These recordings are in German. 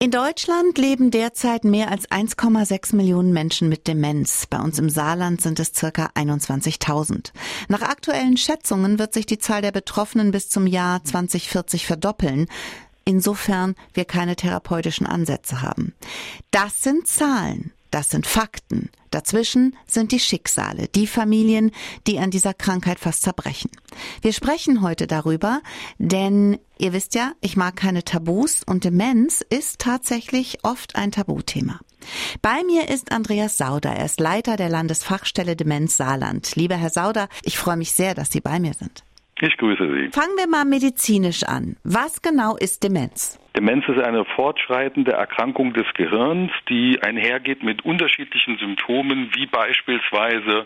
In Deutschland leben derzeit mehr als 1,6 Millionen Menschen mit Demenz. Bei uns im Saarland sind es circa 21.000. Nach aktuellen Schätzungen wird sich die Zahl der Betroffenen bis zum Jahr 2040 verdoppeln. Insofern wir keine therapeutischen Ansätze haben. Das sind Zahlen. Das sind Fakten. Dazwischen sind die Schicksale, die Familien, die an dieser Krankheit fast zerbrechen. Wir sprechen heute darüber, denn ihr wisst ja, ich mag keine Tabus und Demenz ist tatsächlich oft ein Tabuthema. Bei mir ist Andreas Sauder. Er ist Leiter der Landesfachstelle Demenz Saarland. Lieber Herr Sauder, ich freue mich sehr, dass Sie bei mir sind. Ich grüße Sie. Fangen wir mal medizinisch an. Was genau ist Demenz? Demenz ist eine fortschreitende Erkrankung des Gehirns, die einhergeht mit unterschiedlichen Symptomen, wie beispielsweise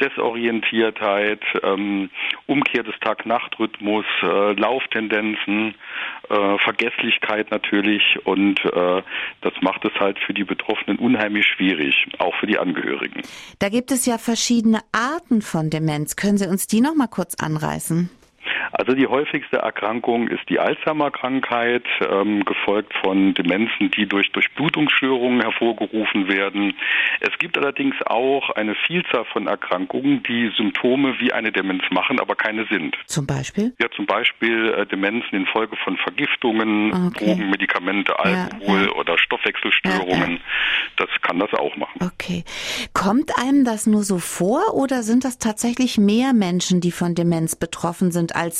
Desorientiertheit, ähm, Umkehr des Tag-Nacht-Rhythmus, äh, Lauftendenzen, äh, Vergesslichkeit natürlich und äh, das macht es halt für die Betroffenen unheimlich schwierig, auch für die Angehörigen. Da gibt es ja verschiedene Arten von Demenz. Können Sie uns die noch mal kurz anreißen? Also die häufigste Erkrankung ist die Alzheimer-Krankheit, ähm, gefolgt von Demenzen, die durch Durchblutungsstörungen hervorgerufen werden. Es gibt allerdings auch eine Vielzahl von Erkrankungen, die Symptome wie eine Demenz machen, aber keine sind. Zum Beispiel? Ja, zum Beispiel äh, Demenzen infolge von Vergiftungen, okay. Drogen, Medikamente, Alkohol ja, ja. oder Stoffwechselstörungen. Ja, das kann das auch machen. Okay. Kommt einem das nur so vor oder sind das tatsächlich mehr Menschen, die von Demenz betroffen sind, als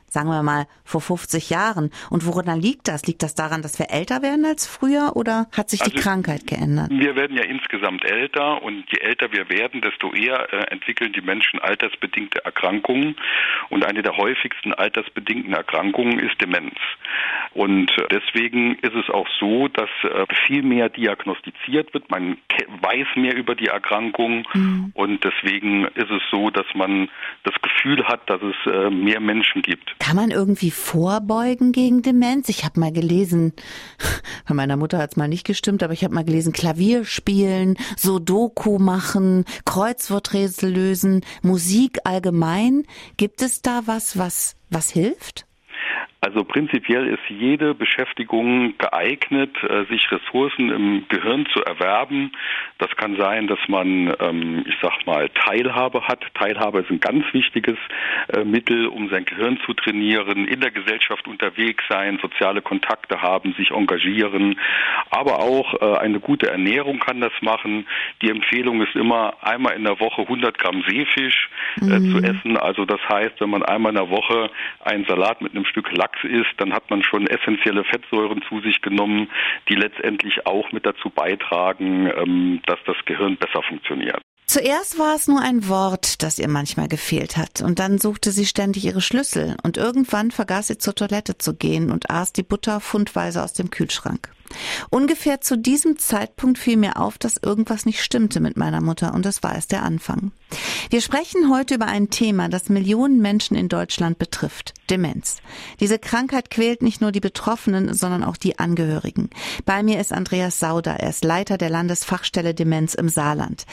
sagen wir mal, vor 50 Jahren. Und woran liegt das? Liegt das daran, dass wir älter werden als früher oder hat sich also die Krankheit geändert? Wir werden ja insgesamt älter und je älter wir werden, desto eher äh, entwickeln die Menschen altersbedingte Erkrankungen. Und eine der häufigsten altersbedingten Erkrankungen ist Demenz. Und äh, deswegen ist es auch so, dass äh, viel mehr diagnostiziert wird. Man weiß mehr über die Erkrankung mhm. und deswegen ist es so, dass man das Gefühl hat, dass es äh, mehr Menschen gibt. Kann man irgendwie vorbeugen gegen Demenz? Ich habe mal gelesen, bei meiner Mutter hat es mal nicht gestimmt, aber ich habe mal gelesen, Klavier spielen, Sudoku machen, Kreuzworträtsel lösen, Musik allgemein. Gibt es da was, was, was hilft? Also prinzipiell ist jede Beschäftigung geeignet, äh, sich Ressourcen im Gehirn zu erwerben. Das kann sein, dass man, ähm, ich sag mal, Teilhabe hat. Teilhabe ist ein ganz wichtiges äh, Mittel, um sein Gehirn zu trainieren, in der Gesellschaft unterwegs sein, soziale Kontakte haben, sich engagieren. Aber auch äh, eine gute Ernährung kann das machen. Die Empfehlung ist immer einmal in der Woche 100 Gramm Seefisch mhm. zu essen. Also das heißt, wenn man einmal in der Woche einen Salat mit einem Stück Lachs Lachs ist, dann hat man schon essentielle Fettsäuren zu sich genommen, die letztendlich auch mit dazu beitragen, ähm, dass das Gehirn besser funktioniert. Zuerst war es nur ein Wort, das ihr manchmal gefehlt hat, und dann suchte sie ständig ihre Schlüssel, und irgendwann vergaß sie zur Toilette zu gehen und aß die Butter fundweise aus dem Kühlschrank. Ungefähr zu diesem Zeitpunkt fiel mir auf, dass irgendwas nicht stimmte mit meiner Mutter, und das war erst der Anfang. Wir sprechen heute über ein Thema, das Millionen Menschen in Deutschland betrifft. Demenz. Diese Krankheit quält nicht nur die Betroffenen, sondern auch die Angehörigen. Bei mir ist Andreas Sauder. Er ist Leiter der Landesfachstelle Demenz im Saarland.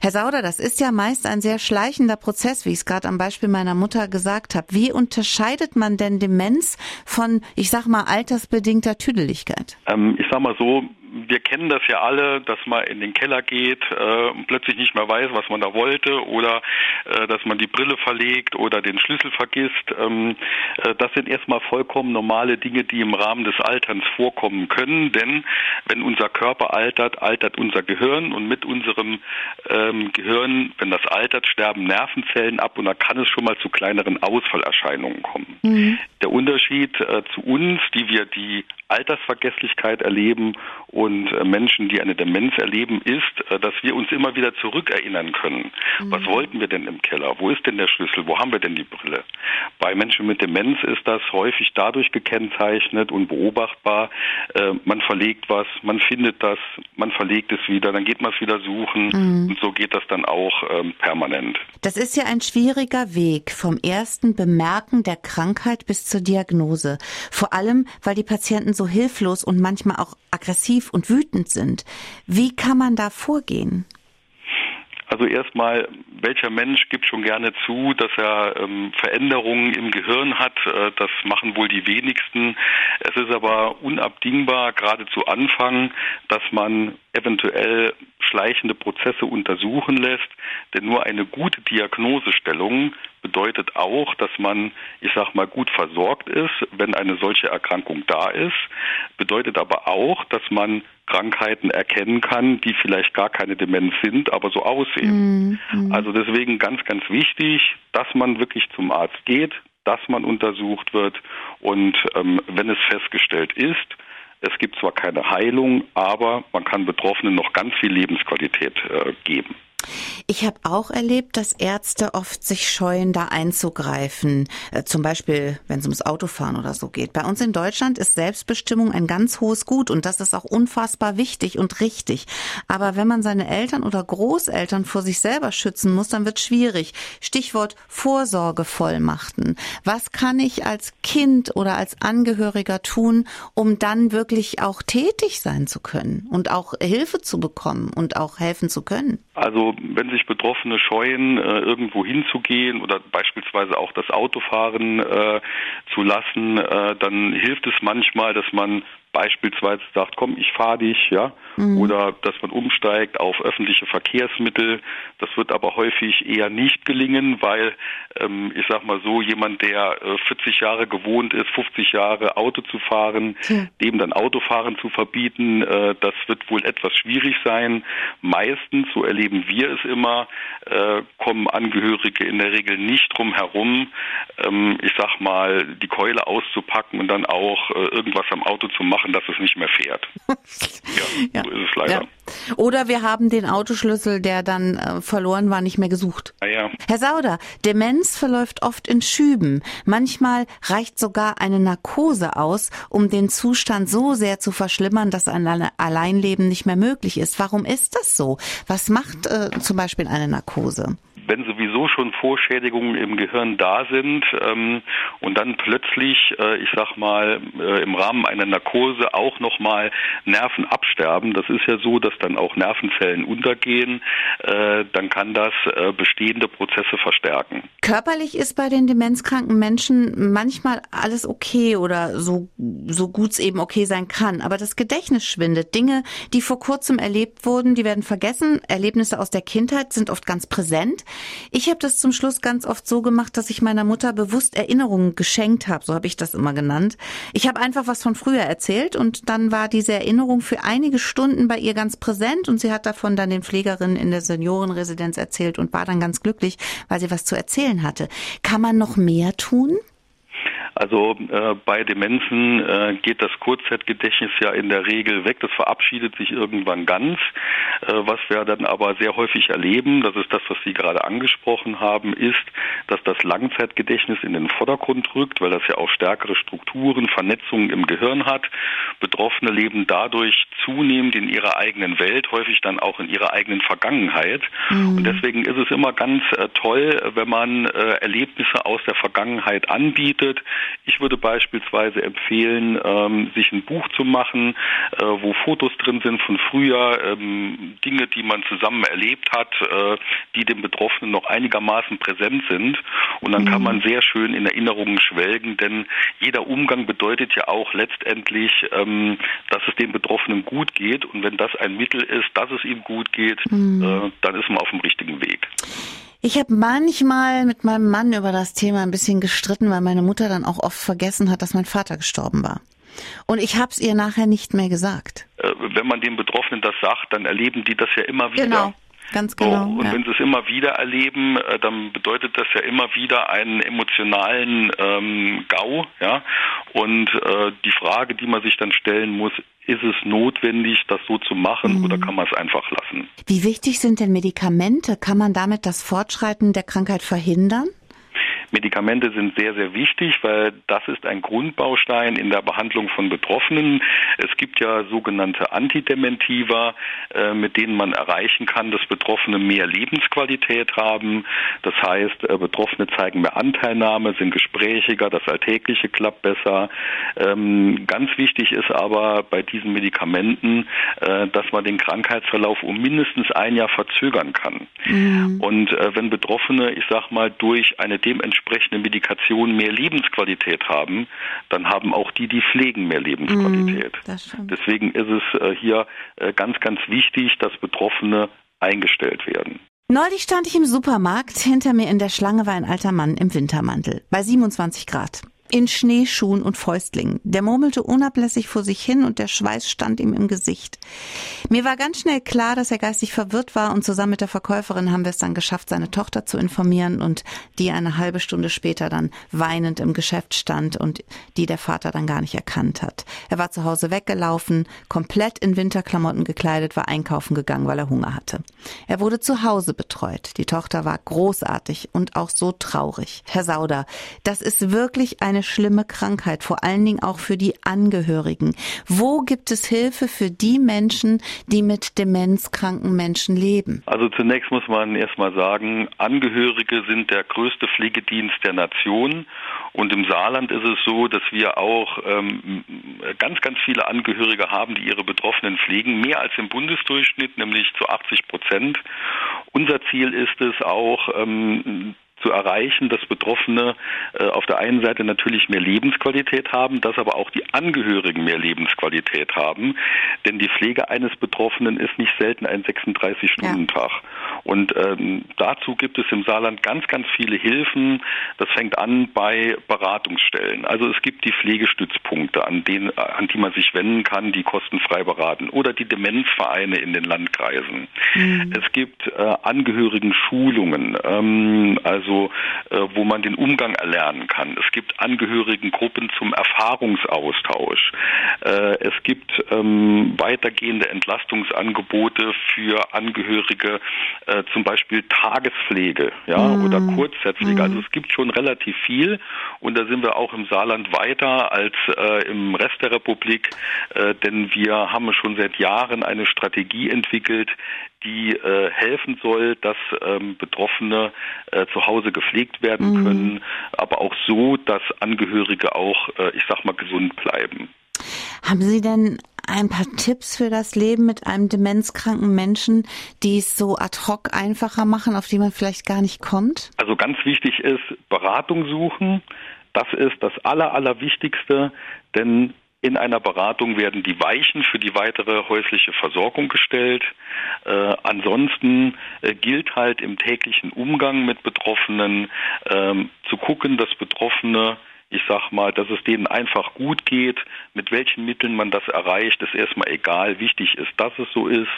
Herr Sauder, das ist ja meist ein sehr schleichender Prozess, wie ich es gerade am Beispiel meiner Mutter gesagt habe. Wie unterscheidet man denn Demenz von, ich sag mal, altersbedingter Tüdeligkeit? Ähm, ich sag mal so, wir kennen das ja alle, dass man in den Keller geht äh, und plötzlich nicht mehr weiß, was man da wollte oder äh, dass man die Brille verlegt oder den Schlüssel vergisst. Ähm, äh, das sind erstmal vollkommen normale Dinge, die im Rahmen des Alterns vorkommen können, denn wenn unser Körper altert, altert unser Gehirn und mit unserem ähm, Gehirn, wenn das altert, sterben Nervenzellen ab und da kann es schon mal zu kleineren Ausfallerscheinungen kommen. Mhm. Der Unterschied äh, zu uns, die wir die Altersvergesslichkeit erleben und äh, Menschen, die eine Demenz erleben, ist, äh, dass wir uns immer wieder zurückerinnern können. Mhm. Was wollten wir denn im Keller? Wo ist denn der Schlüssel? Wo haben wir denn die Brille? Bei Menschen mit Demenz ist das häufig dadurch gekennzeichnet und beobachtbar. Äh, man verlegt was, man findet das, man verlegt es wieder, dann geht man es wieder suchen mhm. und so geht das dann auch ähm, permanent. Das ist ja ein schwieriger Weg vom ersten Bemerken der Krankheit bis zur Diagnose. Vor allem, weil die Patienten so hilflos und manchmal auch aggressiv und wütend sind. Wie kann man da vorgehen? Also erstmal, welcher Mensch gibt schon gerne zu, dass er ähm, Veränderungen im Gehirn hat? Äh, das machen wohl die wenigsten. Es ist aber unabdingbar, gerade zu Anfang, dass man eventuell schleichende Prozesse untersuchen lässt. Denn nur eine gute Diagnosestellung bedeutet auch, dass man, ich sag mal, gut versorgt ist, wenn eine solche Erkrankung da ist. Bedeutet aber auch, dass man Krankheiten erkennen kann, die vielleicht gar keine Demenz sind, aber so aussehen. Mhm. Also deswegen ganz, ganz wichtig, dass man wirklich zum Arzt geht, dass man untersucht wird und ähm, wenn es festgestellt ist, es gibt zwar keine Heilung, aber man kann Betroffenen noch ganz viel Lebensqualität äh, geben. Ich habe auch erlebt, dass Ärzte oft sich scheuen, da einzugreifen. Äh, zum Beispiel, wenn es ums Autofahren oder so geht. Bei uns in Deutschland ist Selbstbestimmung ein ganz hohes Gut und das ist auch unfassbar wichtig und richtig. Aber wenn man seine Eltern oder Großeltern vor sich selber schützen muss, dann wird schwierig. Stichwort Vorsorgevollmachten. Was kann ich als Kind oder als Angehöriger tun, um dann wirklich auch tätig sein zu können und auch Hilfe zu bekommen und auch helfen zu können? Also wenn sich Betroffene scheuen, äh, irgendwo hinzugehen oder beispielsweise auch das Autofahren äh, zu lassen, äh, dann hilft es manchmal, dass man beispielsweise sagt, komm, ich fahre dich, ja, mhm. oder dass man umsteigt auf öffentliche Verkehrsmittel. Das wird aber häufig eher nicht gelingen, weil ähm, ich sag mal so, jemand, der äh, 40 Jahre gewohnt ist, 50 Jahre Auto zu fahren, mhm. dem dann Autofahren zu verbieten, äh, das wird wohl etwas schwierig sein. Meistens, so erleben wir es immer, äh, kommen Angehörige in der Regel nicht drum herum, ähm, ich sag mal, die Keule auszupacken und dann auch äh, irgendwas am Auto zu machen machen, dass es nicht mehr fährt. ja, ja, so ist es leider. Ja. Oder wir haben den Autoschlüssel, der dann äh, verloren war, nicht mehr gesucht. Ah, ja. Herr Sauder, Demenz verläuft oft in Schüben. Manchmal reicht sogar eine Narkose aus, um den Zustand so sehr zu verschlimmern, dass ein Alleinleben nicht mehr möglich ist. Warum ist das so? Was macht äh, zum Beispiel eine Narkose? Wenn sowieso schon Vorschädigungen im Gehirn da sind ähm, und dann plötzlich, äh, ich sag mal, äh, im Rahmen einer Narkose auch nochmal Nerven absterben, das ist ja so, dass dann auch Nervenzellen untergehen, äh, dann kann das äh, bestehende Prozesse verstärken. Körperlich ist bei den demenzkranken Menschen manchmal alles okay oder so, so gut es eben okay sein kann, aber das Gedächtnis schwindet. Dinge, die vor kurzem erlebt wurden, die werden vergessen. Erlebnisse aus der Kindheit sind oft ganz präsent. Ich habe das zum Schluss ganz oft so gemacht, dass ich meiner Mutter bewusst Erinnerungen geschenkt habe, so habe ich das immer genannt. Ich habe einfach was von früher erzählt und dann war diese Erinnerung für einige Stunden bei ihr ganz präsent und sie hat davon dann den Pflegerinnen in der Seniorenresidenz erzählt und war dann ganz glücklich, weil sie was zu erzählen hatte. Kann man noch mehr tun? Also äh, bei Demenzen äh, geht das Kurzzeitgedächtnis ja in der Regel weg. Das verabschiedet sich irgendwann ganz. Äh, was wir dann aber sehr häufig erleben, das ist das, was Sie gerade angesprochen haben, ist, dass das Langzeitgedächtnis in den Vordergrund rückt, weil das ja auch stärkere Strukturen, Vernetzungen im Gehirn hat. Betroffene leben dadurch zunehmend in ihrer eigenen Welt, häufig dann auch in ihrer eigenen Vergangenheit. Mhm. Und deswegen ist es immer ganz äh, toll, wenn man äh, Erlebnisse aus der Vergangenheit anbietet. Ich würde beispielsweise empfehlen, ähm, sich ein Buch zu machen, äh, wo Fotos drin sind von früher, ähm, Dinge, die man zusammen erlebt hat, äh, die dem Betroffenen noch einigermaßen präsent sind. Und dann mhm. kann man sehr schön in Erinnerungen schwelgen, denn jeder Umgang bedeutet ja auch letztendlich, ähm, dass es dem Betroffenen gut geht. Und wenn das ein Mittel ist, dass es ihm gut geht, mhm. äh, dann ist man auf dem richtigen Weg. Ich habe manchmal mit meinem Mann über das Thema ein bisschen gestritten, weil meine Mutter dann auch oft vergessen hat, dass mein Vater gestorben war. Und ich habe es ihr nachher nicht mehr gesagt. Äh, wenn man den Betroffenen das sagt, dann erleben die das ja immer wieder. Genau. Ganz genau. So, und ja. wenn sie es immer wieder erleben, äh, dann bedeutet das ja immer wieder einen emotionalen ähm, GAU, ja. Und äh, die Frage, die man sich dann stellen muss, ist es notwendig, das so zu machen mhm. oder kann man es einfach lassen? Wie wichtig sind denn Medikamente? Kann man damit das Fortschreiten der Krankheit verhindern? Medikamente sind sehr, sehr wichtig, weil das ist ein Grundbaustein in der Behandlung von Betroffenen. Es gibt ja sogenannte Antidementiva, äh, mit denen man erreichen kann, dass Betroffene mehr Lebensqualität haben. Das heißt, äh, Betroffene zeigen mehr Anteilnahme, sind gesprächiger, das Alltägliche klappt besser. Ähm, ganz wichtig ist aber bei diesen Medikamenten, äh, dass man den Krankheitsverlauf um mindestens ein Jahr verzögern kann. Mhm. Und wenn Betroffene, ich sag mal, durch eine dementsprechende Medikation mehr Lebensqualität haben, dann haben auch die, die pflegen, mehr Lebensqualität. Mm, Deswegen ist es hier ganz, ganz wichtig, dass Betroffene eingestellt werden. Neulich stand ich im Supermarkt. Hinter mir in der Schlange war ein alter Mann im Wintermantel bei 27 Grad in Schneeschuhen und Fäustlingen. Der murmelte unablässig vor sich hin und der Schweiß stand ihm im Gesicht. Mir war ganz schnell klar, dass er geistig verwirrt war und zusammen mit der Verkäuferin haben wir es dann geschafft, seine Tochter zu informieren und die eine halbe Stunde später dann weinend im Geschäft stand und die der Vater dann gar nicht erkannt hat. Er war zu Hause weggelaufen, komplett in Winterklamotten gekleidet, war einkaufen gegangen, weil er Hunger hatte. Er wurde zu Hause betreut. Die Tochter war großartig und auch so traurig. Herr Sauder, das ist wirklich eine eine schlimme Krankheit, vor allen Dingen auch für die Angehörigen. Wo gibt es Hilfe für die Menschen, die mit demenzkranken Menschen leben? Also zunächst muss man erstmal sagen, Angehörige sind der größte Pflegedienst der Nation. Und im Saarland ist es so, dass wir auch ähm, ganz, ganz viele Angehörige haben, die ihre Betroffenen pflegen, mehr als im Bundesdurchschnitt, nämlich zu 80 Prozent. Unser Ziel ist es auch, ähm, zu erreichen, dass Betroffene äh, auf der einen Seite natürlich mehr Lebensqualität haben, dass aber auch die Angehörigen mehr Lebensqualität haben. Denn die Pflege eines Betroffenen ist nicht selten ein 36-Stunden-Tag. Ja. Und ähm, dazu gibt es im Saarland ganz, ganz viele Hilfen. Das fängt an bei Beratungsstellen. Also es gibt die Pflegestützpunkte, an, denen, an die man sich wenden kann, die kostenfrei beraten. Oder die Demenzvereine in den Landkreisen. Mhm. Es gibt äh, Angehörigen-Schulungen. Ähm, also also äh, wo man den Umgang erlernen kann. Es gibt Angehörigengruppen zum Erfahrungsaustausch. Äh, es gibt ähm, weitergehende Entlastungsangebote für Angehörige, äh, zum Beispiel Tagespflege ja, mm. oder Kurzzeitkpflege. Mm. Also es gibt schon relativ viel und da sind wir auch im Saarland weiter als äh, im Rest der Republik, äh, denn wir haben schon seit Jahren eine Strategie entwickelt, die äh, helfen soll, dass ähm, Betroffene äh, zu Hause gepflegt werden mhm. können, aber auch so, dass Angehörige auch, äh, ich sag mal, gesund bleiben. Haben Sie denn ein paar Tipps für das Leben mit einem demenzkranken Menschen, die es so ad hoc einfacher machen, auf die man vielleicht gar nicht kommt? Also ganz wichtig ist Beratung suchen. Das ist das Aller, Allerwichtigste, denn in einer Beratung werden die Weichen für die weitere häusliche Versorgung gestellt. Äh, ansonsten äh, gilt halt im täglichen Umgang mit Betroffenen ähm, zu gucken, dass Betroffene ich sag mal, dass es denen einfach gut geht. Mit welchen Mitteln man das erreicht, ist erstmal egal. Wichtig ist, dass es so ist.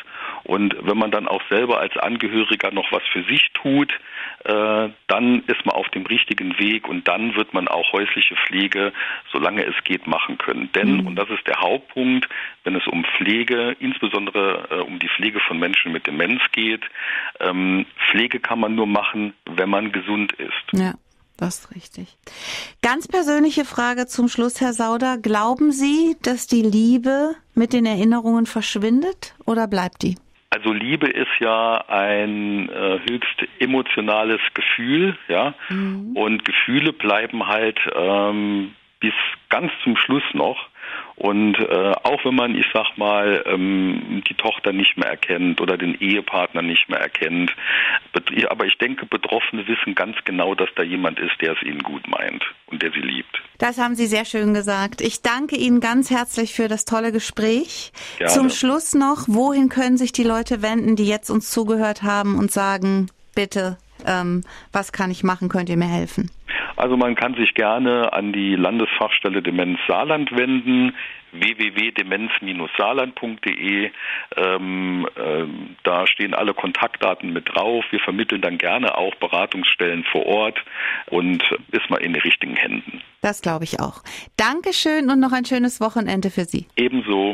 Und wenn man dann auch selber als Angehöriger noch was für sich tut, äh, dann ist man auf dem richtigen Weg und dann wird man auch häusliche Pflege, solange es geht, machen können. Denn, mhm. und das ist der Hauptpunkt, wenn es um Pflege, insbesondere äh, um die Pflege von Menschen mit Demenz geht, ähm, Pflege kann man nur machen, wenn man gesund ist. Ja. Das ist richtig. Ganz persönliche Frage zum Schluss, Herr Sauder. Glauben Sie, dass die Liebe mit den Erinnerungen verschwindet oder bleibt die? Also Liebe ist ja ein äh, höchst emotionales Gefühl, ja, mhm. und Gefühle bleiben halt ähm, bis ganz zum Schluss noch. Und äh, auch wenn man, ich sag mal, ähm, die Tochter nicht mehr erkennt oder den Ehepartner nicht mehr erkennt, aber ich denke, Betroffene wissen ganz genau, dass da jemand ist, der es ihnen gut meint und der sie liebt. Das haben Sie sehr schön gesagt. Ich danke Ihnen ganz herzlich für das tolle Gespräch. Gerne. Zum Schluss noch, wohin können sich die Leute wenden, die jetzt uns zugehört haben und sagen, bitte, ähm, was kann ich machen, könnt ihr mir helfen? Also man kann sich gerne an die Landesfachstelle Demenz Saarland wenden www.demenz-saarland.de. Ähm, äh, da stehen alle Kontaktdaten mit drauf. Wir vermitteln dann gerne auch Beratungsstellen vor Ort und ist mal in den richtigen Händen. Das glaube ich auch. Dankeschön und noch ein schönes Wochenende für Sie. Ebenso.